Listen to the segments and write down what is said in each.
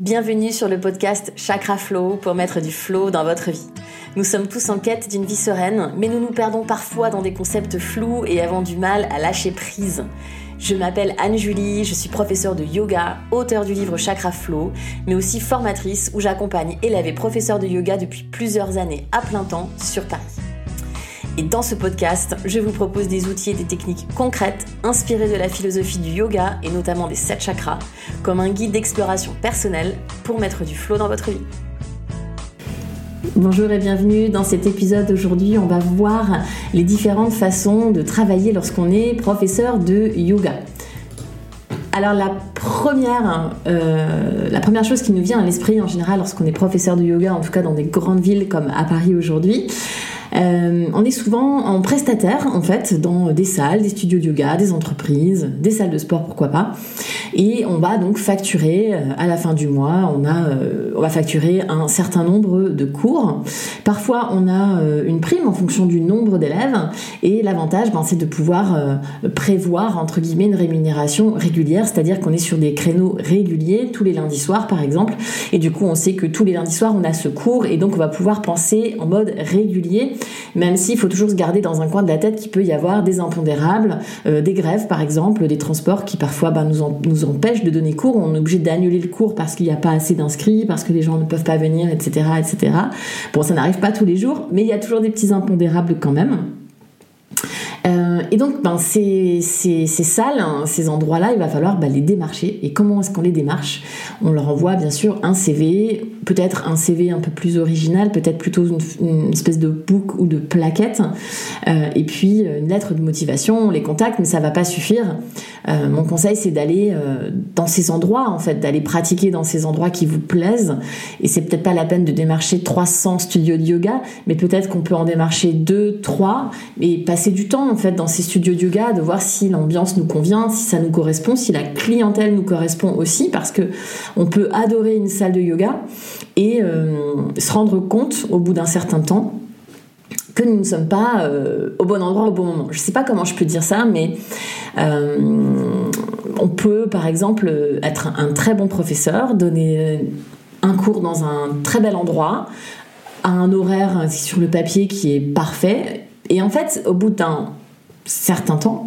Bienvenue sur le podcast Chakra Flow pour mettre du flow dans votre vie. Nous sommes tous en quête d'une vie sereine, mais nous nous perdons parfois dans des concepts flous et avons du mal à lâcher prise. Je m'appelle Anne-Julie, je suis professeure de yoga, auteure du livre Chakra Flow, mais aussi formatrice où j'accompagne élèves et professeurs de yoga depuis plusieurs années à plein temps sur Paris. Et dans ce podcast, je vous propose des outils et des techniques concrètes inspirées de la philosophie du yoga et notamment des sept chakras, comme un guide d'exploration personnelle pour mettre du flow dans votre vie. Bonjour et bienvenue dans cet épisode. Aujourd'hui, on va voir les différentes façons de travailler lorsqu'on est professeur de yoga. Alors la première, euh, la première chose qui nous vient à l'esprit en général lorsqu'on est professeur de yoga, en tout cas dans des grandes villes comme à Paris aujourd'hui, euh, on est souvent en prestataire en fait dans des salles, des studios de yoga, des entreprises, des salles de sport pourquoi pas. Et on va donc facturer euh, à la fin du mois, on, a, euh, on va facturer un certain nombre de cours. Parfois on a une prime en fonction du nombre d'élèves et l'avantage ben, c'est de pouvoir prévoir entre guillemets une rémunération régulière, c'est-à-dire qu'on est sur des créneaux réguliers tous les lundis soirs par exemple. Et du coup on sait que tous les lundis soirs on a ce cours et donc on va pouvoir penser en mode régulier même s'il faut toujours se garder dans un coin de la tête qu'il peut y avoir des impondérables, euh, des grèves par exemple, des transports qui parfois nous, nous empêchent de donner cours, on est obligé d'annuler le cours parce qu'il n'y a pas assez d'inscrits, parce que les gens ne peuvent pas venir, etc. etc. Bon, ça n'arrive pas tous les jours, mais il y a toujours des petits impondérables quand même. Euh, et donc, ben, ces, ces, salles, hein, ces endroits-là, il va falloir ben, les démarcher. Et comment est-ce qu'on les démarche? On leur envoie bien sûr un CV, peut-être un CV un peu plus original, peut-être plutôt une, espèce de book ou de plaquette, euh, et puis euh, une lettre de motivation. On les contacte, mais ça va pas suffire. mon conseil, c'est d'aller dans ces endroits, en fait, d'aller pratiquer dans ces endroits qui vous plaisent. Et c'est peut-être pas la peine de démarcher 300 studios de yoga, mais peut-être qu'on peut en démarcher 2, 3, et passer du temps en fait dans ces studios yoga, de voir si l'ambiance nous convient, si ça nous correspond, si la clientèle nous correspond aussi, parce que on peut adorer une salle de yoga et euh, se rendre compte au bout d'un certain temps que nous ne sommes pas euh, au bon endroit au bon moment. Je ne sais pas comment je peux dire ça, mais euh, on peut par exemple être un très bon professeur, donner un cours dans un très bel endroit, à un horaire sur le papier qui est parfait, et en fait, au bout d'un certain temps,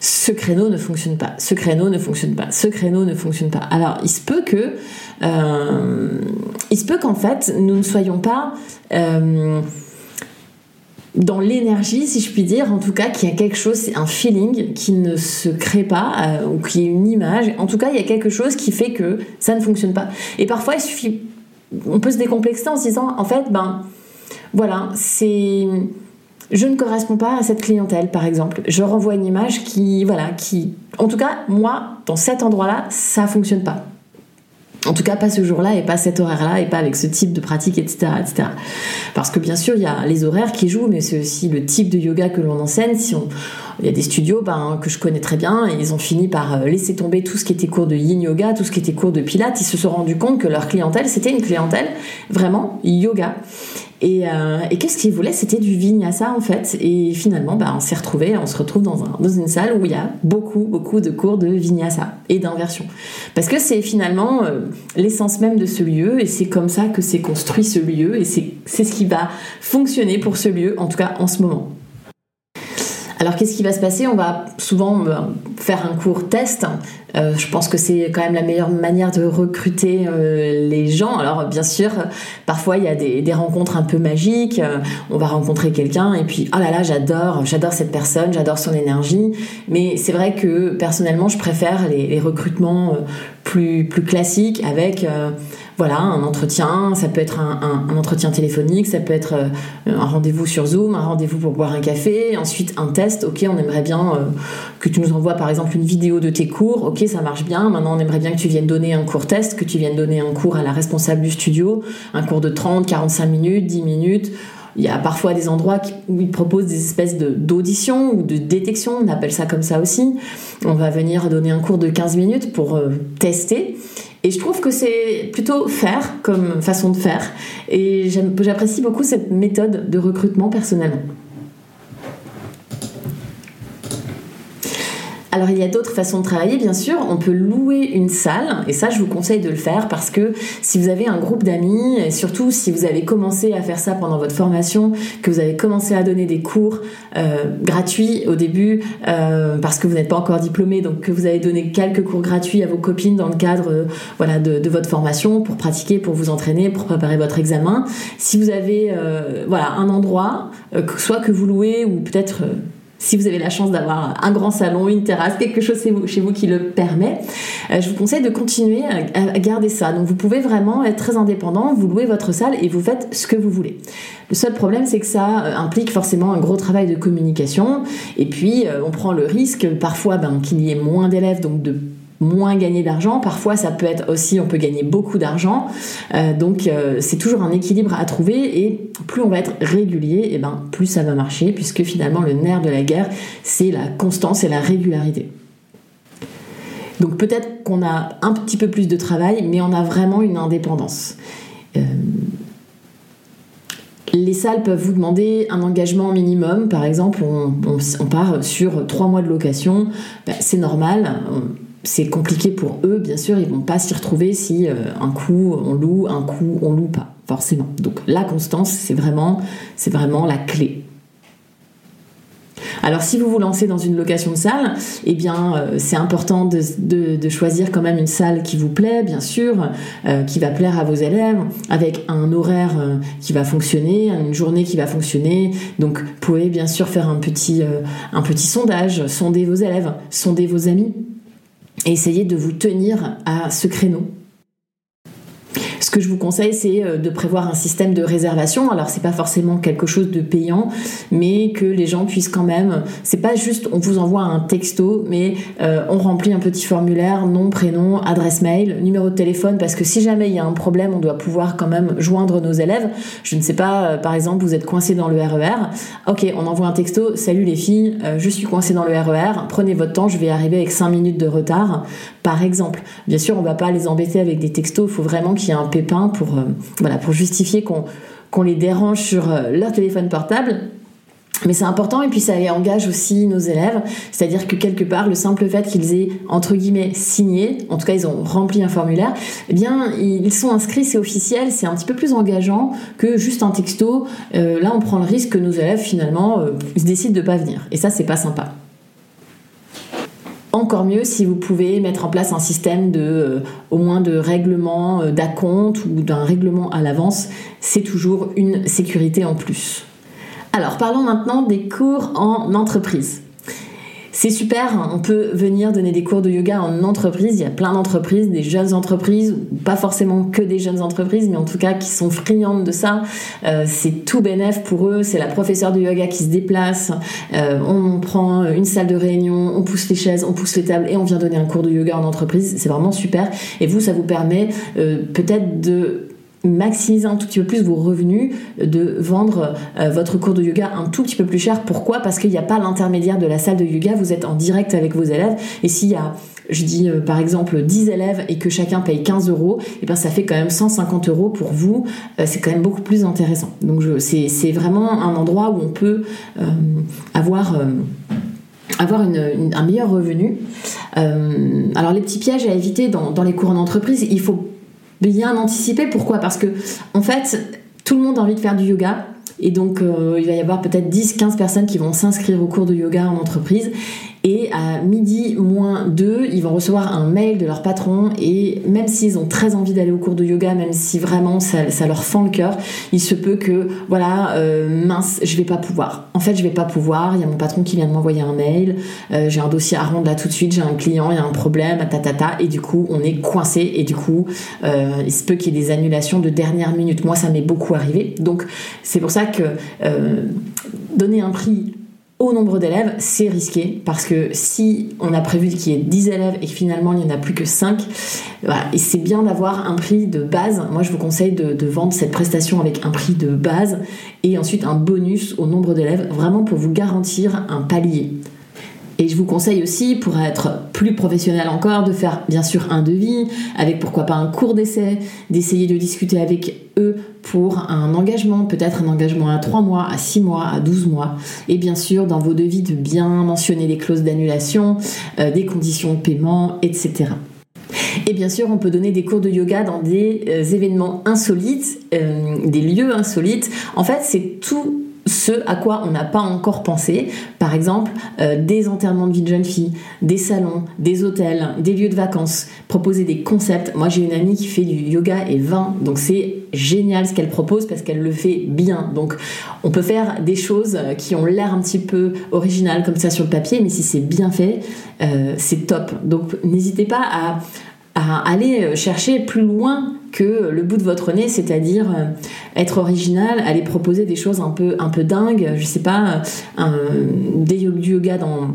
ce créneau ne fonctionne pas, ce créneau ne fonctionne pas, ce créneau ne fonctionne pas. Alors, il se peut que, euh, il se peut qu'en fait, nous ne soyons pas euh, dans l'énergie, si je puis dire, en tout cas, qu'il y a quelque chose, un feeling qui ne se crée pas, euh, ou qui est une image. En tout cas, il y a quelque chose qui fait que ça ne fonctionne pas. Et parfois, il suffit, on peut se décomplexer en se disant, en fait, ben, voilà, c'est je ne corresponds pas à cette clientèle, par exemple. Je renvoie une image qui, voilà, qui, en tout cas, moi, dans cet endroit-là, ça fonctionne pas. En tout cas, pas ce jour-là et pas cet horaire-là et pas avec ce type de pratique, etc., etc. Parce que bien sûr, il y a les horaires qui jouent, mais c'est aussi le type de yoga que l'on enseigne. Si on, il y a des studios ben, que je connais très bien et ils ont fini par euh, laisser tomber tout ce qui était cours de yin yoga, tout ce qui était cours de pilates. Ils se sont rendus compte que leur clientèle, c'était une clientèle vraiment yoga. Euh, et, qu'est-ce qu'ils voulaient? C'était du vinyasa en fait. Et finalement, bah, on s'est retrouvé, on se retrouve dans, dans, une salle où il y a beaucoup, beaucoup de cours de vinyasa et d'inversion. Parce que c'est finalement euh, l'essence même de ce lieu et c'est comme ça que s'est construit ce lieu et c'est ce qui va fonctionner pour ce lieu, en tout cas en ce moment. Alors qu'est-ce qui va se passer? On va souvent euh, faire un cours test. Euh, je pense que c'est quand même la meilleure manière de recruter euh, les gens. Alors bien sûr, parfois il y a des, rencontres un peu magiques. on va rencontrer quelqu'un et puis oh là là, j'adore, j'adore cette personne, j'adore son énergie. Mais c'est vrai que personnellement, je préfère les, recrutements plus classiques avec voilà, un entretien, ça peut être un, entretien téléphonique, ça peut être euh, un rendez-vous sur Zoom, un rendez-vous pour boire un café, ensuite un test, ok, on aimerait bien euh, que tu nous envoies par exemple une vidéo de tes cours, ok, ça marche bien, maintenant on aimerait bien que tu viennes donner un cours test, que tu viennes donner un cours à la responsable du studio, un cours de 30, 45 minutes, 10 minutes, il y a parfois des endroits où ils proposent des espèces d'audition ou de détection, on appelle ça comme ça aussi. On va venir donner un cours de 15 minutes pour euh, tester. Et je trouve que c'est plutôt faire comme façon de faire. Et j'apprécie beaucoup cette méthode de recrutement personnellement. Alors il y a d'autres façons de travailler, bien sûr. On peut louer une salle, et ça je vous conseille de le faire parce que si vous avez un groupe d'amis, et surtout si vous avez commencé à faire ça pendant votre formation, que vous avez commencé à donner des cours euh, gratuits au début euh, parce que vous n'êtes pas encore diplômé, donc que vous avez donné quelques cours gratuits à vos copines dans le cadre euh, voilà de, votre formation pour pratiquer, pour vous entraîner, pour préparer votre examen. Si vous avez voilà un endroit, soit que vous louez ou peut-être si vous avez la chance d'avoir un grand salon, une terrasse, quelque chose chez vous qui le permet, euh, je vous conseille de continuer à garder ça. Donc vous pouvez vraiment être très indépendant, vous louez votre salle et vous faites ce que vous voulez. Le seul problème, c'est que ça euh, implique forcément un gros travail de communication et puis euh, on prend le risque parfois ben, qu'il y ait moins d'élèves, donc de moins gagner d'argent. Parfois, ça peut être aussi, on peut gagner beaucoup d'argent. Euh, donc, euh, c'est toujours un équilibre à trouver. Et plus on va être régulier, et eh ben, plus ça va marcher, puisque finalement, le nerf de la guerre, c'est la constance et la régularité. Donc, peut-être qu'on a un petit peu plus de travail, mais on a vraiment une indépendance. Euh, les salles peuvent vous demander un engagement minimum. Par exemple, on, part sur trois mois de location. Ben, c'est normal c'est compliqué pour eux, bien sûr, ils vont pas s'y retrouver si euh, un coup on loue, un coup on loue pas, forcément. Donc la constance, c'est vraiment, c'est vraiment la clé. Alors si vous vous lancez dans une location de salle, eh bien euh, c'est important de, choisir quand même une salle qui vous plaît, bien sûr, euh, qui va plaire à vos élèves, avec un horaire qui va fonctionner, une journée qui va fonctionner. Donc vous pouvez bien sûr faire un petit, un petit sondage, sonder vos élèves, sonder vos amis et essayez de vous tenir à ce créneau ce que je vous conseille, c'est euh, de prévoir un système de réservation. Alors, c'est pas forcément quelque chose de payant, mais que les gens puissent quand même. C'est pas juste on vous envoie un texto, mais euh, on remplit un petit formulaire, nom, prénom, adresse mail, numéro de téléphone, parce que si jamais il y a un problème, on doit pouvoir quand même joindre nos élèves. Je ne sais pas, euh, par exemple, vous êtes coincé dans le RER. E ok, on envoie un texto. Salut les filles, je suis coincé dans le RER. E prenez votre temps, je vais arriver avec 5 minutes de retard, par exemple. Bien sûr, on va pas les embêter avec des textos. Il faut vraiment qu'il y ait un euh, pour justifier qu'on les dérange sur euh, leur téléphone portable. Mais c'est important et puis ça engage aussi nos élèves, c'est-à-dire que quelque part le simple fait qu'ils aient entre guillemets signé, en tout cas ils ont rempli un formulaire, eh bien ils sont inscrits, c'est officiel, c'est un petit peu plus engageant que juste un texto. Euh, là on prend le risque que nos élèves finalement se décident de pas venir et ça c'est pas sympa. Encore mieux si vous pouvez mettre en place un système de euh, au moins de règlement euh, d'acompte ou d'un règlement à l'avance, c'est toujours une sécurité en plus. Alors parlons maintenant des cours en entreprise. C'est super, on peut venir donner des cours de yoga en entreprise. Il y a plein d'entreprises, des jeunes entreprises, pas forcément que des jeunes entreprises, mais en tout cas qui sont friandes de ça. Euh, c'est tout bénéf pour eux. C'est la professeure de yoga qui se déplace. Euh, on prend une salle de réunion, on pousse les chaises, on pousse les tables et on vient donner un cours de yoga en entreprise. C'est vraiment super. Et vous, ça vous permet euh, peut-être de maximiser un tout petit peu plus vos revenus, de vendre euh, votre cours de yoga un tout petit peu plus cher. Pourquoi? Parce qu'il n'y a pas l'intermédiaire de la salle de yoga, vous êtes en direct avec vos élèves. Et s'il y a, je dis euh, par exemple 10 élèves et que chacun paye 15 euros, et eh bien ça fait quand même 150 euros pour vous. Euh, c'est quand même beaucoup plus intéressant. Donc c'est vraiment un endroit où on peut avoir avoir un meilleur revenu. alors les petits pièges à éviter dans, dans les cours en entreprise, il faut bien anticiper. Pourquoi? Parce que, en fait, tout le monde a envie de faire du yoga. Et donc, euh, il va y avoir peut-être 10-15 personnes qui vont s'inscrire au cours de yoga en entreprise. Et à midi moins 2, ils vont recevoir un mail de leur patron et même s'ils ont très envie d'aller au cours de yoga, même si vraiment ça, leur fend le cœur, il se peut que, voilà, euh, mince, je vais pas pouvoir. En fait, je vais pas pouvoir, il y a mon patron qui vient de m'envoyer un mail, euh, j'ai un dossier à rendre là tout de suite, j'ai un client, il y a un problème, ta, et du coup, on est coincé et du coup, euh, il se peut qu'il y ait des annulations de dernière minute. Moi, ça m'est beaucoup arrivé. Donc, c'est pour ça que donner un prix au nombre d'élèves, c'est risqué parce que si on a prévu qu'il y ait 10 élèves et finalement il n'y en a plus que 5, et c'est bien d'avoir un prix de base. Moi je vous conseille de, vendre cette prestation avec un prix de base et ensuite un bonus au nombre d'élèves, vraiment pour vous garantir un palier. Et je vous conseille aussi, pour être plus professionnel encore, de faire bien sûr un devis, avec pourquoi pas un cours d'essai, d'essayer de discuter avec eux pour un engagement, peut-être un engagement à 3 mois, à 6 mois, à 12 mois. Et bien sûr, dans vos devis, de bien mentionner les clauses d'annulation, euh, des conditions de paiement, etc. Et bien sûr, on peut donner des cours de yoga dans des euh, événements insolites, euh, des lieux insolites. En fait, c'est tout ce à quoi on n'a pas encore pensé. Par exemple, euh, des enterrements de vie de jeune fille, des salons, des hôtels, des lieux de vacances, proposer des concepts. Moi, j'ai une amie qui fait du yoga et vin, donc c'est génial ce qu'elle propose parce qu'elle le fait bien. Donc, on peut faire des choses qui ont l'air un petit peu originales comme ça sur le papier, mais si c'est bien fait, euh, c'est top. Donc, n'hésitez pas à aller chercher plus loin que le bout de votre nez, c'est-à-dire euh, être original, aller proposer des choses un peu, un peu dingues, je sais pas, un, des yoga dans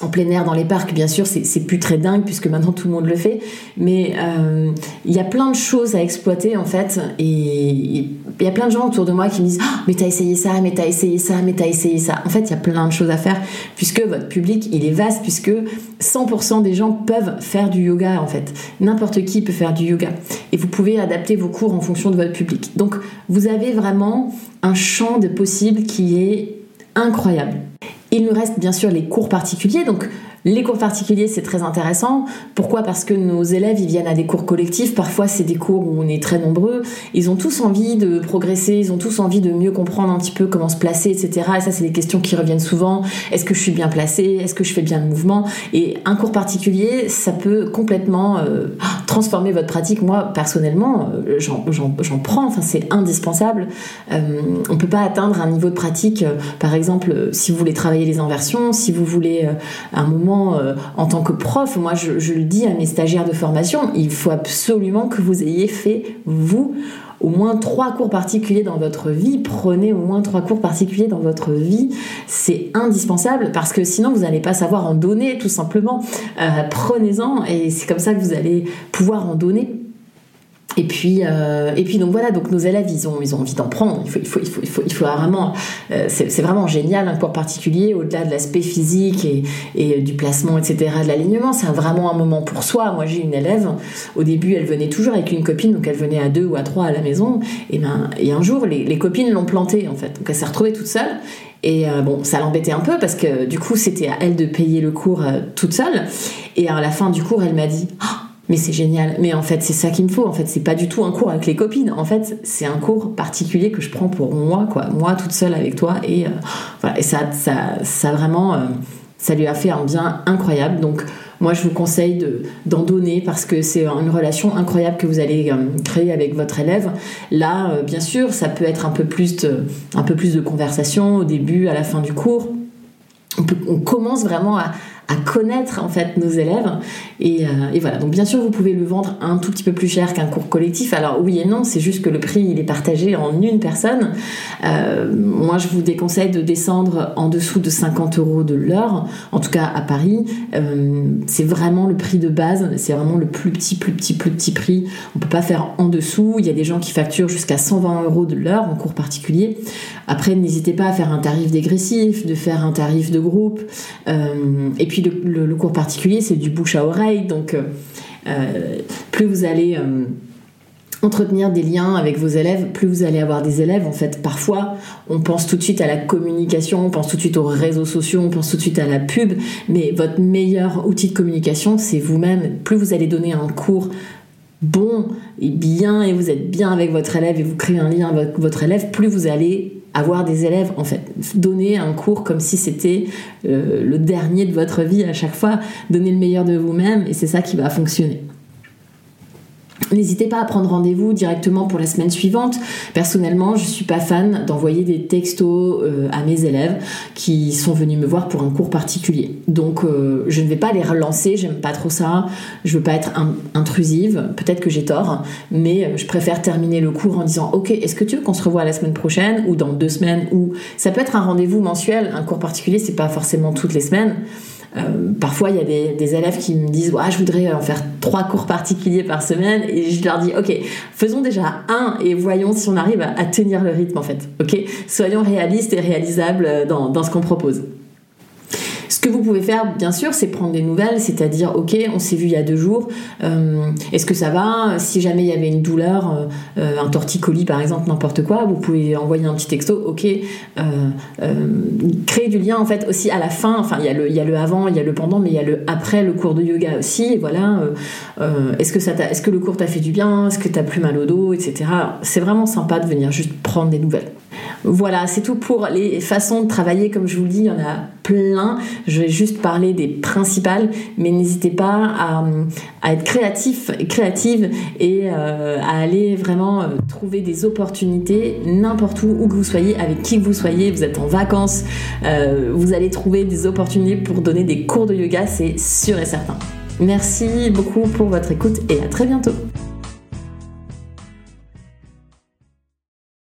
en plein air dans les parcs, bien sûr, c'est plus très dingue puisque maintenant tout le monde le fait. Mais euh, il y a plein de choses à exploiter en fait. Et il y a plein de gens autour de moi qui me disent oh, Mais t'as essayé ça, mais t'as essayé ça, mais t'as essayé ça. En fait, il y a plein de choses à faire puisque votre public il est vaste, puisque 100% des gens peuvent faire du yoga en fait. N'importe qui peut faire du yoga. Et vous pouvez adapter vos cours en fonction de votre public. Donc vous avez vraiment un champ de possibles qui est incroyable. Il nous reste bien sûr les cours particuliers, donc les cours particuliers, c'est très intéressant. Pourquoi? Parce que nos élèves, ils viennent à des cours collectifs. Parfois, c'est des cours où on est très nombreux. Ils ont tous envie de progresser, ils ont tous envie de mieux comprendre un petit peu comment se placer, etc. Et ça, c'est des questions qui reviennent souvent. Est-ce que je suis bien placée? Est-ce que je fais bien le mouvement? Et un cours particulier, ça peut complètement euh, transformer votre pratique. Moi, personnellement, euh, j'en prends. Enfin, c'est indispensable. Euh, on peut pas atteindre un niveau de pratique, par exemple, si vous voulez travailler les inversions, si vous voulez un moment euh, en tant que prof, moi je, le dis à mes stagiaires de formation, il faut absolument que vous ayez fait, vous, au moins trois cours particuliers dans votre vie. Prenez au moins trois cours particuliers dans votre vie. C'est indispensable parce que sinon vous n'allez pas savoir en donner tout simplement. Euh, prenez-en et c'est comme ça que vous allez pouvoir en donner et puis, euh, et puis donc voilà, donc nos élèves, ils ont, ils ont envie d'en prendre. Il faut, il faut, il faut, il faut, il faut vraiment, euh, c'est vraiment génial un cours particulier au-delà de l'aspect physique et, et, du placement, etc., de l'alignement. C'est vraiment un moment pour soi. Moi, j'ai une élève. Au début, elle venait toujours avec une copine, donc elle venait à deux ou à trois à la maison. Et ben, et un jour, les, les copines l'ont plantée en fait. Donc elle s'est retrouvée toute seule. Et euh, bon, ça l'embêtait un peu parce que du coup, c'était à elle de payer le cours toute seule. Et à la fin du cours, elle m'a dit. Oh, mais c'est génial. Mais en fait, c'est ça qu'il me faut. En fait, c'est pas du tout un cours avec les copines. En fait, c'est un cours particulier que je prends pour moi, quoi. Moi, toute seule avec toi. Et euh, voilà. Et ça, ça, ça vraiment, euh, ça lui a fait un bien incroyable. Donc, moi, je vous conseille de, d'en donner parce que c'est une relation incroyable que vous allez euh, créer avec votre élève. Là, bien sûr, ça peut être un peu plus de, un peu plus de conversation au début, à la fin du cours. On commence vraiment à, à connaître en fait nos élèves. Et, euh, et, voilà. Donc bien sûr vous pouvez le vendre un tout petit peu plus cher qu'un cours collectif. Alors oui et non c'est juste que le prix il est partagé en une personne. Euh, moi je vous déconseille de descendre en dessous de 50 euros de l'heure. En tout cas à Paris euh, c'est vraiment le prix de base. C'est vraiment le plus petit plus petit plus petit prix. On peut pas faire en dessous. Il y a des gens qui facturent jusqu'à 120 euros de l'heure en cours particulier. Après n'hésitez pas à faire un tarif dégressif de faire un tarif de groupe. Et puis le, cours particulier, c'est du bouche à oreille. Donc, euh, euh, plus vous allez euh, entretenir des liens avec vos élèves, plus vous allez avoir des élèves. En fait, parfois, on pense tout de suite à la communication, on pense tout de suite aux réseaux sociaux, on pense tout de suite à la pub. Mais votre meilleur outil de communication, c'est vous-même. Plus vous allez donner un cours bon et bien et vous êtes bien avec votre élève et vous créez un lien avec votre élève, plus vous allez avoir des élèves, en fait, donner un cours comme si c'était euh, le dernier de votre vie à chaque fois, donner le meilleur de vous-même et c'est ça qui va fonctionner. N'hésitez pas à prendre rendez-vous directement pour la semaine suivante. Personnellement, je suis pas fan d'envoyer des textos euh, à mes élèves qui sont venus me voir pour un cours particulier. Donc, euh, je ne vais pas les relancer. J'aime pas trop ça. Je veux pas être intrusive. Peut-être que j'ai tort, mais euh, je préfère terminer le cours en disant OK, est-ce que tu veux qu'on se revoie la semaine prochaine ou dans deux semaines ou ça peut être un rendez-vous mensuel. Un cours particulier, c'est pas forcément toutes les semaines. Euh, parfois, il y a des, élèves qui me disent ouais, Je voudrais en faire trois cours particuliers par semaine. Et je leur dis Ok, faisons déjà un et voyons si on arrive à, tenir le rythme en fait. Ok? Soyons réalistes et réalisables dans, dans ce qu'on propose. Ce que vous pouvez faire, bien sûr, c'est prendre des nouvelles, c'est-à-dire, ok, on s'est vu il y a deux jours, euh, est-ce que ça va? Si jamais il y avait une douleur, euh, un torticolis par exemple, n'importe quoi, vous pouvez envoyer un petit texto, ok, créer du lien en fait aussi à la fin, enfin il y, a le, avant, il y a le pendant, mais il y a le après le cours de yoga aussi, voilà, est-ce que, est-ce que le cours t'a fait du bien, est-ce que t'as plus mal au dos, etc. C'est vraiment sympa de venir juste prendre des nouvelles. Voilà, c'est tout pour les façons de travailler. Comme je vous le dis, il y en a plein. Je vais juste parler des principales, mais n'hésitez pas à, être créatif, créative et euh, à aller vraiment euh, trouver des opportunités n'importe où, où que vous soyez, avec qui que vous soyez. Vous êtes en vacances, euh, vous allez trouver des opportunités pour donner des cours de yoga, c'est sûr et certain. Merci beaucoup pour votre écoute et à très bientôt.